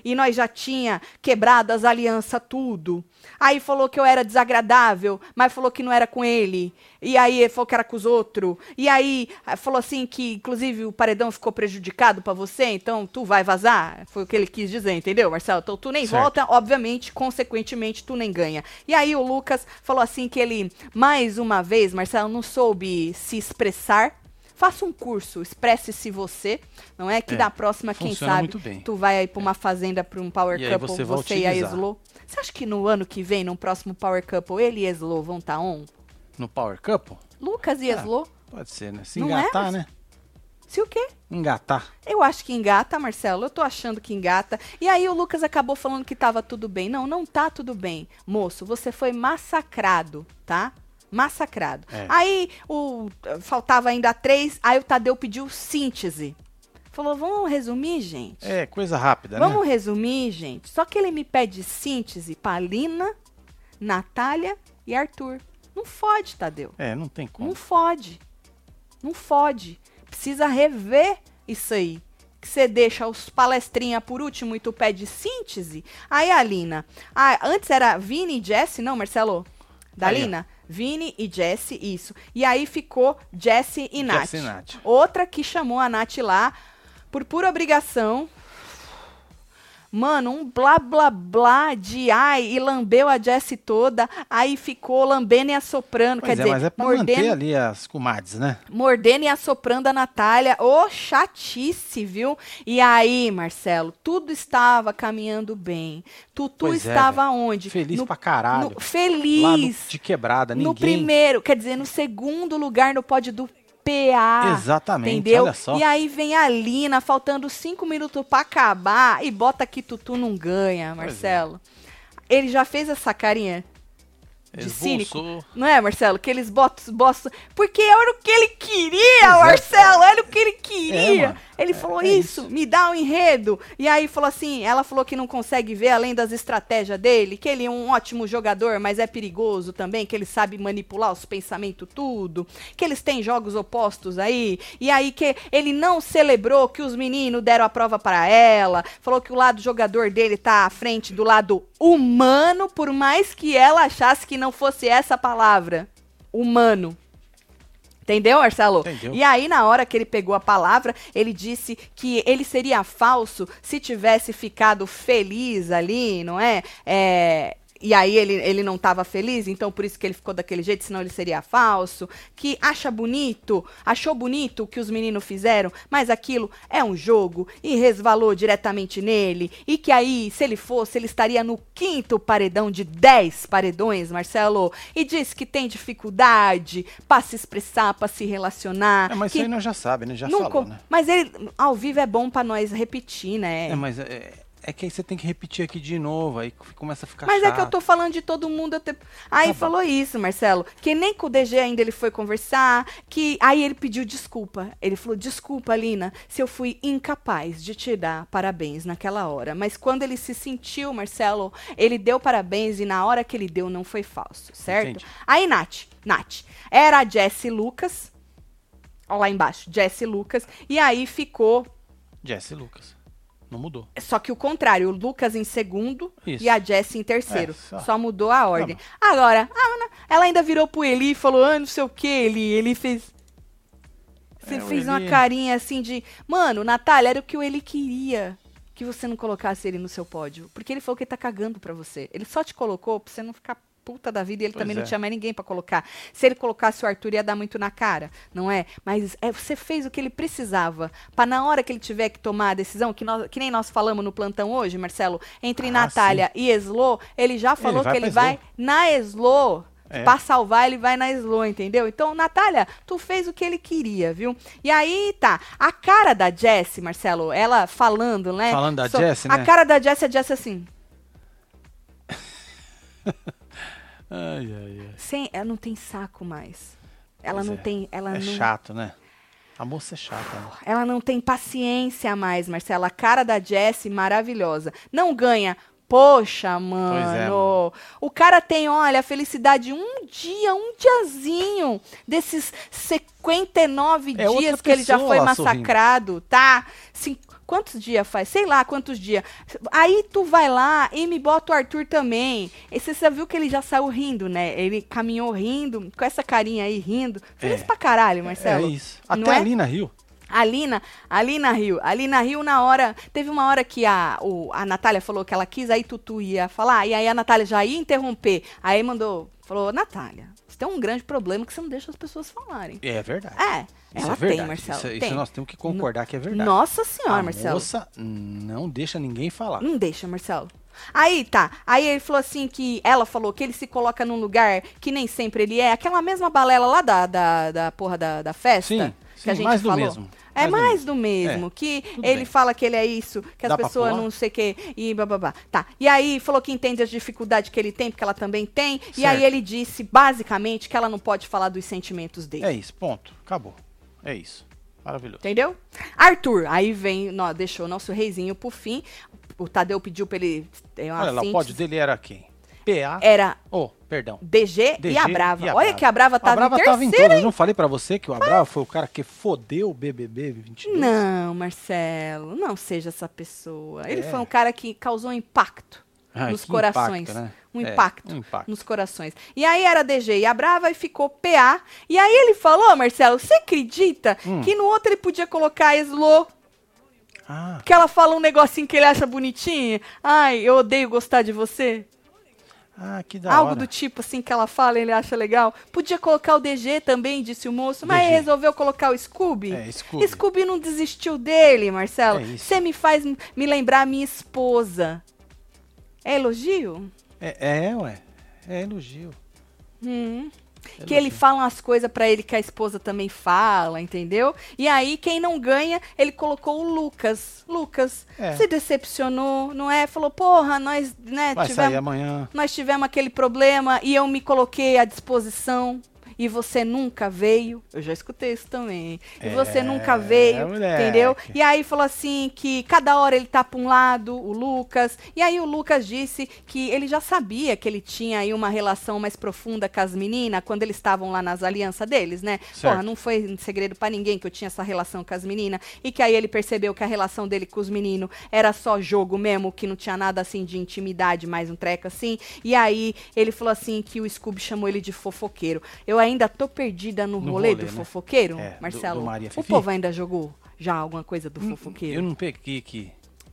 E nós já tinha quebrado as alianças tudo. Aí falou que eu era desagradável, mas falou que não era com ele. E aí falou que era com os outros. E aí ah, falou assim que, inclusive, o paredão ficou prejudicado pra você, então tu vai vazar. Foi o que ele quis dizer, entendeu, Marcelo? Então tu nem Certo. volta, obviamente, consequentemente, tu nem ganha. E aí o Lucas falou assim que ele, mais uma vez, Marcelo, não soube se expressar. Faça um curso, expresse-se você, não é? Que É, da próxima, quem sabe, tu vai aí pra uma fazenda, pra um Power E Couple, você você, e a. Slow. Você acha que no ano que vem, no próximo Power Couple, ele e a Slow vão estar on? No Power Couple? Lucas e Ah. Slow? Pode ser, né? Se Não é, engatar, mas- né? Se o quê? Engatar. Eu acho que engata, Marcelo. Eu tô achando que engata. E aí o Lucas acabou falando que tava tudo bem. Não, não tá tudo bem. Moço, você foi massacrado, tá? Massacrado. É. Aí o faltava ainda três, aí o Tadeu pediu síntese. Falou, vamos resumir, gente? É, coisa rápida, Vamos né? resumir, gente. Só que ele me pede síntese pra Lina, Natália e Arthur. Não fode, Tadeu. É, não tem como. Não fode. Não fode. Precisa rever isso aí. Que você deixa os palestrinha por último e tu pede síntese. Aí a Lina. Ah, antes era Vini e Jesse, não, Marcelo? Da Aí. Lina? Vini e Jesse, isso. E aí ficou Jesse e Nath. Jesse e Nath. Outra que chamou a Nath lá por pura obrigação. Mano, um blá blá blá de ai e lambeu a Jessie toda, aí ficou lambendo e assoprando, Pois quer é, dizer, mas é pra mordendo, manter ali as comadres, né? mordendo e assoprando a Natália. Ô, chatice, viu? E aí, Marcelo, tudo estava caminhando bem. Tutu Pois é, estava onde? Feliz no, pra caralho. no- Lá no, feliz. de quebrada, ninguém... no primeiro, quer dizer, no segundo lugar no pódio do PA. Exatamente, Entendeu? olha só. E aí vem a Lina, faltando cinco minutos pra acabar, e bota que Tutu não ganha, é. Marcelo. Ele já fez essa carinha de cínico. Não é, Marcelo? Que eles botam, botam. Porque era o que ele queria, Exato. Marcelo. Era o que ele É, queria. mano. Ele É- falou é isso, isso. me dá um enredo. E aí falou assim: ela falou que não consegue ver além das estratégias dele, que ele é um ótimo jogador, mas é perigoso também, que ele sabe manipular os pensamentos tudo, que eles têm jogos opostos aí. E aí que ele não celebrou que os meninos deram a prova para ela. Falou que o lado jogador dele tá à frente do lado humano, por mais que ela achasse que não fosse essa palavra. Humano. Entendeu, Marcelo? Entendeu. E aí, na hora que ele pegou a palavra, ele disse que ele seria falso se tivesse ficado feliz ali, não é? É, e aí ele, ele não estava feliz, então por isso que ele ficou daquele jeito, senão ele seria falso. Que acha bonito, achou bonito o que os meninos fizeram, mas aquilo é um jogo e resvalou diretamente nele. E que aí, se ele fosse, ele estaria no quinto paredão de 10 paredões, Marcelo. E diz que tem dificuldade para se expressar, para se relacionar. É, mas que isso aí nós já sabe, né? Já nunca- falou, né? Mas ele, ao vivo é bom para nós repetir, né? É, mas é, é que aí você tem que repetir aqui de novo, aí começa a ficar Mas é chato. que eu tô falando de todo mundo. até- Aí Tá bom. falou isso, Marcelo. Que nem com o DG ainda ele foi conversar. Que aí ele pediu desculpa. Ele falou: desculpa, Lina, se eu fui incapaz de te dar parabéns naquela hora. Mas quando ele se sentiu, Marcelo, ele deu parabéns e na hora que ele deu não foi falso, certo? Entendi. Aí, Nath, Nath, era a Jessie Lucas. Ó lá embaixo, Jessie Lucas. E aí ficou Jesse Lucas. Não mudou. só que o contrário, o Lucas em segundo Isso. e a Jessie em terceiro. É, só. só. mudou a ordem. Agora, a Ana, ela ainda virou pro Eli e falou: ah, não sei o que, Eli. Ele fez. Você É, fez uma Eli- carinha assim de. Mano, Natália, era o que o Eli queria. Que você não colocasse ele no seu pódio. Porque ele falou que ele tá cagando pra você. Ele só te colocou pra você não ficar puta da vida e ele Pois também é. não tinha mais ninguém pra colocar. Se ele colocasse o Arthur ia dar muito na cara, não é? Mas é, você fez o que ele precisava pra na hora que ele tiver que tomar a decisão, que, nós- que nem nós falamos no plantão hoje, Marcelo, entre Ah, Natália e Eslo, ele já falou vai que ele vai na Eslo. É. Pra salvar, ele vai na Slow, entendeu? Então, Natália, tu fez o que ele queria, viu? E aí, tá. A cara da Jessie, Marcelo, ela falando, né? Falando da So- Jessie, A né? cara da Jessie é Jessie assim. Ai, ai, ai. Sem, ela não tem saco mais. Ela Pois não é. tem. Ela É não, chato, né? A moça é chata, né? Ela não tem paciência mais, Marcela. A cara da Jessie, maravilhosa. Não ganha. Poxa, mano. O cara tem, olha, a felicidade um dia, um diazinho desses 59 É dias que ele já foi lá sorrindo. massacrado, tá? Cin- quantos dias faz? Sei lá quantos dias. Aí tu vai lá e me bota o Arthur também. E você já viu que ele já saiu rindo, né? Ele caminhou rindo, com essa carinha aí rindo. Feliz É. pra caralho, Marcelo. É isso. Não Até é? a Lina riu. A Lina, a Lina Rio. A Lina Rio, na hora. Teve uma hora que a, o, a Natália falou que ela quis, aí Tutu ia falar, e aí a Natália já ia interromper. Aí mandou, falou: Natália, tem um grande problema que você não deixa as pessoas falarem. É verdade. É, Isso ela é verdade. tem, Marcelo. Isso, isso tem. nós temos que concordar que é verdade. Nossa senhora, a Marcelo. moça não deixa ninguém falar. Não deixa, Marcelo. Aí tá. Aí ele falou assim que ela falou que ele se coloca num lugar que nem sempre ele é. Aquela mesma balela lá da, da, da porra da, da festa. Sim, que sim, a gente mais do falou. mesmo. É Mais do mais do mesmo. Que tudo ele bem. fala que ele é isso, que as Dá pessoas não sei o que, e bababá. Tá. E aí falou que entende as dificuldades que ele tem, porque ela também tem. E aí Certo. ele disse, basicamente, que ela não pode falar dos sentimentos dele. É isso, ponto. Acabou. É isso. Maravilhoso. Entendeu? Arthur, aí vem, nó, deixou o nosso reizinho pro fim. O Tadeu pediu pra ele. É uma Olha lá, o pódio dele era quem? PA. Era Oh, perdão. DG, DG e a Brava. e a Olha Brava. que a Brava A tava Brava em tava em todas. Eu não falei pra você que o Abrava foi o cara que fodeu o BBB 22? Não, Marcelo, não seja essa pessoa. Ele É. foi um cara que causou impacto Ai, nos corações. impacto, né? Um É, impacto, um impacto. nos corações. E aí era DG e a Brava e ficou PA. E aí ele falou, Marcelo, você acredita Hum. que no outro ele podia colocar a Slo? Ah, Que ela fala um negocinho que ele acha bonitinho? Ai, eu odeio gostar de você. Ah, que da Algo hora. do tipo assim que ela fala, ele acha legal. Podia colocar o DG também, disse o moço, mas DG. resolveu colocar o Scooby. É, Scooby. Scooby não desistiu dele, Marcelo. É. Você me faz me lembrar minha esposa. É elogio? É, é, ué. É elogio. Hum. É Que ele elogio. fala umas coisas pra ele que a esposa também fala, entendeu? E aí, quem não ganha, ele colocou o Lucas. Lucas É. se decepcionou, não é? Falou, porra, nós, né, Vai tivemos sair amanhã. nós tivemos aquele problema e eu me coloquei à disposição e você nunca veio. Eu já escutei isso também. E você É, nunca veio, moleque. entendeu? E aí falou assim que cada hora ele tá pra um lado, o Lucas. E aí o Lucas disse que ele já sabia que ele tinha aí uma relação mais profunda com as meninas quando eles estavam lá nas alianças deles, né? Certo. Porra, não foi um segredo pra ninguém que eu tinha essa relação com as meninas. E que aí ele percebeu que a relação dele com os meninos era só jogo mesmo, que não tinha nada assim de intimidade, mais um treco assim. E aí ele falou assim que o Scooby chamou ele de fofoqueiro. Eu ainda tô perdida no, No rolê, rolê, do né? fofoqueiro, É, do- Marcelo. do Maria o povo ainda jogou já alguma coisa do fofoqueiro? Eu não peguei aqui.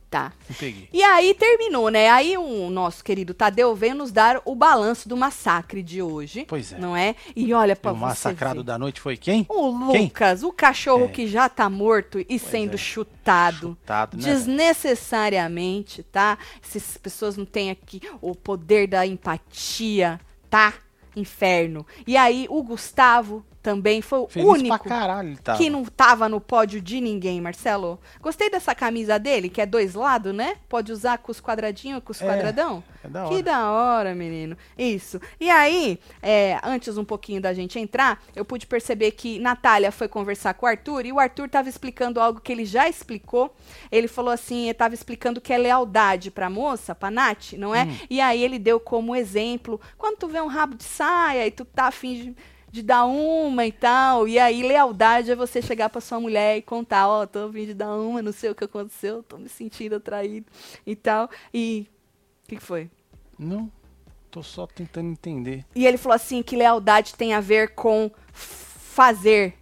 Tá. Não peguei. E aí terminou, né? Aí o nosso querido Tadeu veio nos dar o balanço do massacre de hoje. Pois é. Não é? E olha pra o você massacrado ver. da noite foi quem? O Quem? Lucas, o cachorro É. que já tá morto e sendo é. chutado. Chutado, né? Desnecessariamente, tá? Essas pessoas não têm aqui o poder da empatia, tá? Inferno. E aí, o Gustavo também foi o Feliz único caralho que não tava no pódio de ninguém, Marcelo. Gostei dessa camisa dele, que é dois lados, né? Pode usar com os quadradinhos, com os É, quadradão. é da Que hora. da hora, menino. Isso. E aí, é, antes um pouquinho da gente entrar, eu pude perceber que Natália foi conversar com o Arthur e o Arthur tava explicando algo que ele já explicou. Ele falou assim, ele tava explicando que é lealdade pra moça, pra Nath, não é? Hum. E aí ele deu como exemplo, quando tu vê um rabo de saia e tu tá afim de, de dar uma e tal, e aí lealdade é você chegar pra sua mulher e contar, ó, tô afim de dar uma, não sei o que aconteceu, tô me sentindo atraído e tal. E o que, que foi? Não, tô só tentando entender. E ele falou assim que lealdade tem a ver com fazer.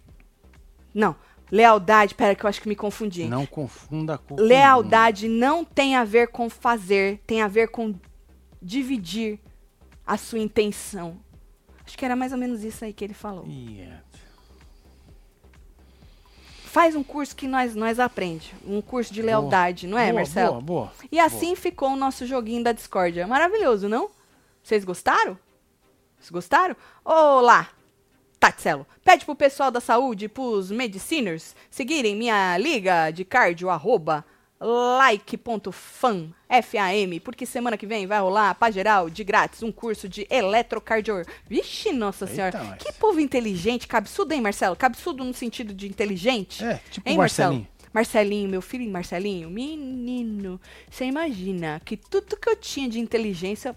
Não, lealdade, pera que eu acho que me confundi. Não confunda com... Lealdade não tem a ver com fazer, tem a ver com dividir a sua intenção. Acho que era mais ou menos isso aí que ele falou. É. Faz um curso que nós nós aprende, um curso de lealdade, não é, boa, Marcelo? Boa, boa. E assim ficou o nosso joguinho da discórdia. Maravilhoso, não? Vocês gostaram? Vocês gostaram? Olá! Tatselo, pede pro pessoal da saúde, pros mediciners, seguirem minha liga de cardio, arroba like.fam, F-A-M, porque semana que vem vai rolar, pra geral, de grátis, um curso de eletrocardio. Vixe, nossa Eita, senhora, nós. que povo inteligente, cabeçudo, hein, Marcelo? Cabeçudo no sentido de inteligente? É, tipo Hein, Marcelinho. Marcelo? Marcelinho, meu filho Marcelinho, menino, você imagina que tudo que eu tinha de inteligência.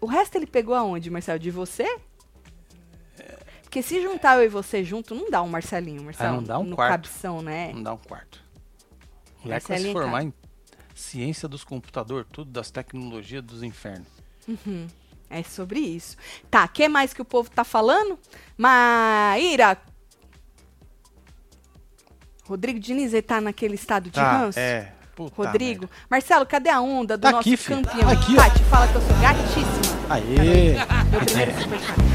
O resto ele pegou aonde, Marcelo? De você? Porque se juntar eu e você junto, não dá um Marcelinho, Marcelo. não dá um no quarto. cabeção, né? Não dá um quarto. O moleque vai se Marcelinho, formar em ciência dos computadores, tudo das tecnologias dos infernos. É sobre isso. Tá, que mais que o povo tá falando? Maíra. Rodrigo Diniz, ele tá naquele estado de Tá, ranço? é. Puta Rodrigo. merda. Marcelo, cadê a onda do Tá nosso aqui, campeão? Aqui, ó. Tati, fala que eu sou gatíssima. Aê! Meu primeiro superchat.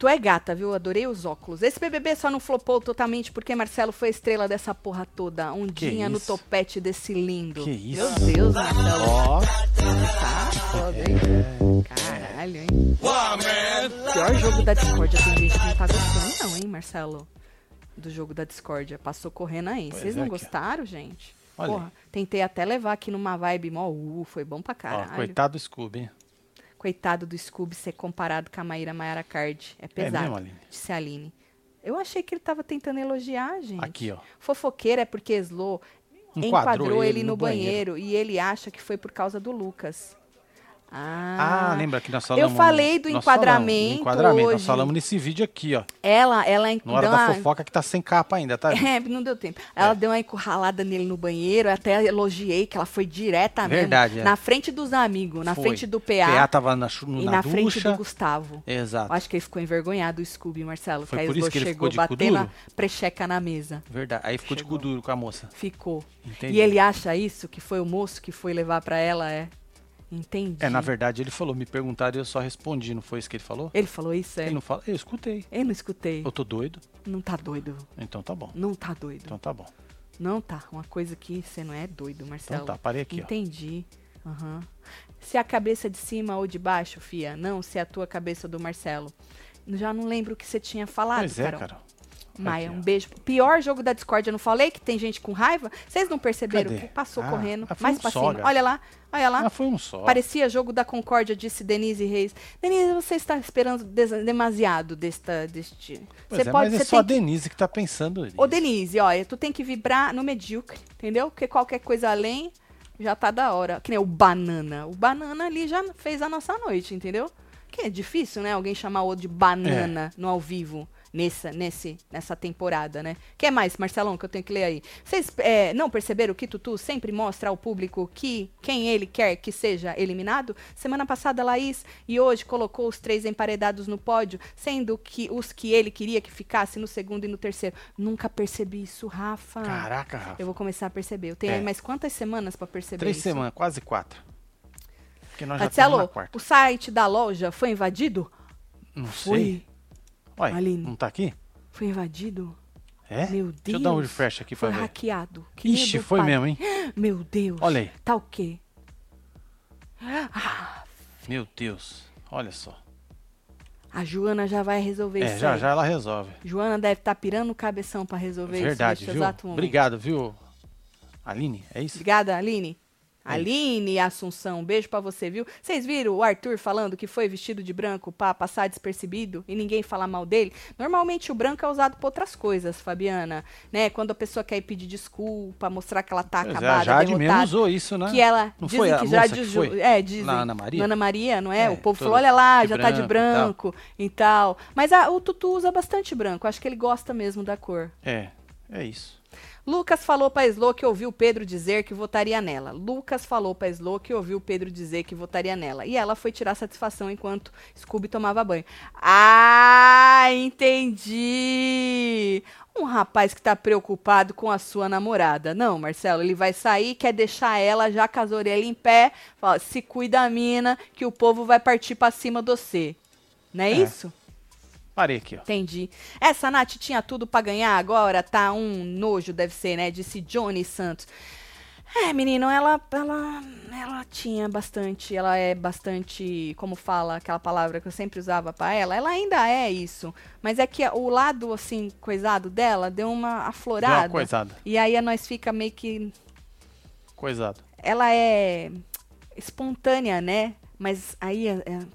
Tu é gata, viu? Adorei os óculos. Esse BBB só não flopou totalmente porque Marcelo foi a estrela dessa porra toda. Ondinha no isso? topete desse lindo. Que isso? Meu Deus, Marcelo. Ó, Tá foda, hein? Caralho, hein? Pior jogo da discórdia. Tem gente que não tá gostando, não, hein, Marcelo? Do jogo da discórdia. Passou correndo aí. Pois Vocês é, não ó. gostaram, gente? Olha Porra, tentei até levar aqui numa vibe mó, uh, foi bom pra ó, caralho. coitado do Scooby, hein? Coitado do Scooby ser comparado com a Maíra Maiara Card. É pesado. mesmo, Aline? Disse a Aline. Eu achei que ele tava tentando elogiar, gente. Aqui, ó. Fofoqueira é porque Slo Enquadrou enquadrou, ele ele, no no banheiro. e ele acha que foi por causa do Lucas. Ah, Ah, lembra que nós falamos... falei do nós enquadramento falamos, enquadramento. Nós hoje. falamos nesse vídeo aqui, ó. Ela, ela Na hora da uma- fofoca que tá sem capa ainda, tá? É, não deu tempo. Ela É. deu uma encurralada nele no banheiro, eu até elogiei que ela foi direta Verdade, mesmo. é. Na frente dos amigos, na Foi. frente do PA PA, tava na, chu- e na, na, frente ducha. do Gustavo. Exato. Eu acho que ele ficou envergonhado, o Scooby, Marcelo. Foi por o isso que ele chegou ficou de batendo a precheca na mesa. Verdade. Aí ficou de cu Chegou. duro com a moça. Ficou. Entendi. E ele acha isso, que foi o moço que foi levar pra ela, é? Entendi. É, na verdade, ele falou, me perguntaram e eu só respondi, não foi isso que ele falou? Ele falou isso, é? Ele não fala, eu escutei. Eu não escutei. Eu tô doido? Não tá doido. Então tá bom. Não tá doido. Então tá bom. Não tá. Uma coisa que você não é doido, Marcelo. Então tá, parei aqui, ó. Entendi. Aham. Se a cabeça de cima ou de baixo, fia? Não, se é a tua cabeça do Marcelo. Já não lembro o que você tinha falado, Pois é, Carol. cara. Maia, um beijo. Pior jogo da Discord, eu não falei que tem gente com raiva? Vocês não perceberam Cadê? que passou Ah, correndo ah, mais um pra só, cima? Olha lá, olha lá. Ah, foi um só. Parecia jogo da Concórdia, disse Denise Reis. Denise, você está esperando demasiado desta, deste. Pois você é, pode, mas é só a que- Denise que tá pensando nisso. Ô, Denise, olha, tu tem que vibrar no medíocre, entendeu? Porque qualquer coisa além já tá da hora. Que nem o banana. O banana ali já fez a nossa noite, entendeu? Que é difícil, né? Alguém chamar o outro de banana É. no ao vivo. Nessa, nesse, nessa temporada, né? O que mais, Marcelão, que eu tenho que ler aí? Vocês é, não perceberam que Tutu sempre mostra ao público que quem ele quer que seja eliminado? Semana passada, Laís e hoje colocou os três emparedados no pódio, sendo que os que ele queria que ficasse no segundo e no terceiro. Nunca percebi isso, Rafa. Caraca, Rafa. Eu vou começar a perceber. Eu tenho É. aí mais quantas semanas pra perceber Três isso? semanas, quase quatro. Porque nós Marcelo, o site da loja foi invadido? Não Foi. sei. Ué, Aline. não tá aqui? Foi invadido? É? Meu Deus. Deixa eu dar um refresh aqui Foi pra ver. hackeado. Que Ixi, foi pai. mesmo, hein? Meu Deus. Olha aí. Tá o quê? Meu Deus. Olha só. A Joana já vai resolver É, isso já aí. já ela resolve. Joana deve estar pirando o cabeção pra resolver Verdade, isso neste viu? exato momento. Obrigado, viu? Aline, é isso? Obrigada, Aline. É Aline Assunção, um beijo pra você, viu? Vocês viram o Arthur falando que foi vestido de branco pra passar despercebido e ninguém falar mal dele? Normalmente o branco é usado pra outras coisas, Fabiana, né? Quando a pessoa quer ir pedir desculpa, mostrar que ela tá acabada, Jade mesmo derrotada. usou isso, né? Que ela Não dizem que já que foi? é, dizem, Na Ana Maria? na Ana Maria, não é? É, o povo falou, olha lá, já tá de branco branco e tal. Mas a- o Tutu usa bastante branco, acho que ele gosta mesmo da cor. É, é isso. Lucas falou pra Slo que ouviu o Pedro dizer que votaria nela. Lucas falou pra Slo que ouviu o Pedro dizer que votaria nela. E ela foi tirar satisfação enquanto Scooby tomava banho. Ah, entendi! Um rapaz que tá preocupado com a sua namorada. Não, Marcelo, ele vai sair, quer deixar ela já com as orelhas em pé. Fala, se cuida, mina, que o povo vai partir pra cima de você. Não é, É. isso? Parei aqui, ó. Entendi. Essa Nath tinha tudo pra ganhar, agora tá um nojo, deve ser, né? Disse Johnny Santos. É, menino, ela, ela, ela tinha bastante, ela é bastante, como fala aquela palavra que eu sempre usava pra ela, ela ainda é isso, mas é que o lado, assim, coisado dela deu uma Deu uma aflorada, coisada. e aí nós fica meio que, Coisado. ela é espontânea, né? Mas aí é, é-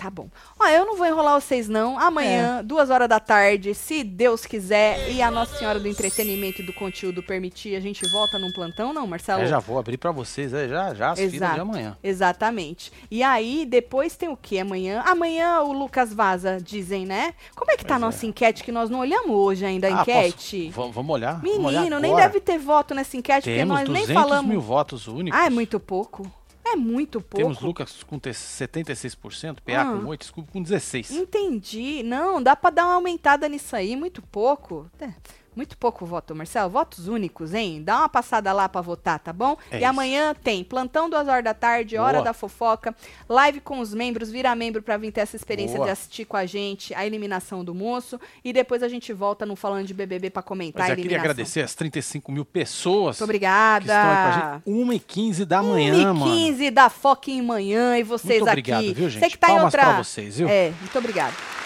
tá bom. Ó, eu não vou enrolar vocês não. É. Amanhã, duas horas da tarde, se Deus quiser e a Nossa Senhora do Entretenimento e do Conteúdo permitir, a gente volta num plantão, não, Marcelo? Eu já vou abrir pra vocês, é, já, já as filas de amanhã. Exatamente. E aí, depois tem o que amanhã? Amanhã o Lucas Vaza, dizem, né? Como é que tá a Pois é. nossa enquete que nós não olhamos hoje ainda, a Ah, enquete? Vamos, vamos olhar? vamos olhar Menino, nem deve ter voto nessa enquete, Temos porque nós 200 nem falamos. mil votos únicos. Ah, é muito pouco. É muito pouco. Temos Lucas com te- 76%, PA Ah. com 8%, Scooby com 16%. Entendi. Não, dá pra dar uma aumentada nisso aí, muito pouco. É, muito pouco voto, Marcelo. Votos únicos, hein? Dá uma passada lá pra votar, tá bom? É e isso. amanhã tem plantão duas horas da tarde, hora Boa. da fofoca, live com os membros, vira membro pra vir ter essa experiência Boa. de assistir com a gente a eliminação do moço e depois a gente volta no falando de BBB pra comentar Mas a eu queria agradecer as 35 mil pessoas Muito obrigada. que estão aí com a gente. 1h15 da manhã, 1 mano. 15 da fucking manhã e vocês Muito obrigado, aqui. viu, gente? Você que tá em Palmas outra... pra vocês, viu? É, muito obrigado.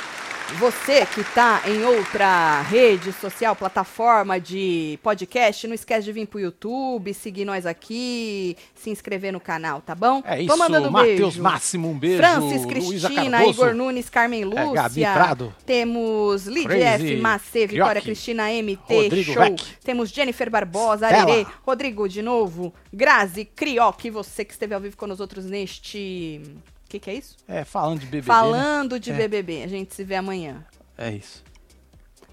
Você que tá em outra rede social, plataforma de podcast, não esquece de vir pro YouTube, seguir nós aqui, se inscrever no canal, tá bom? É isso, mandando Matheus beijo. Máximo, um beijo. Francis Cristina. Igor Nunes, Carmen Lúcia. É, Gabi Prado. Temos Lidia F, Macê, Vitória. Cristina MT, Rodrigo Show. Temos Jennifer Barbosa. Arerê, Rodrigo de novo, Grazi, Crioque, você que esteve ao vivo com nós outros neste que, que é isso? É, falando de BBB. Né? Falando né? de é. BBB. A gente se vê amanhã. É isso.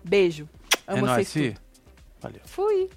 Beijo. Amo é vocês nóis, Valeu. Fui.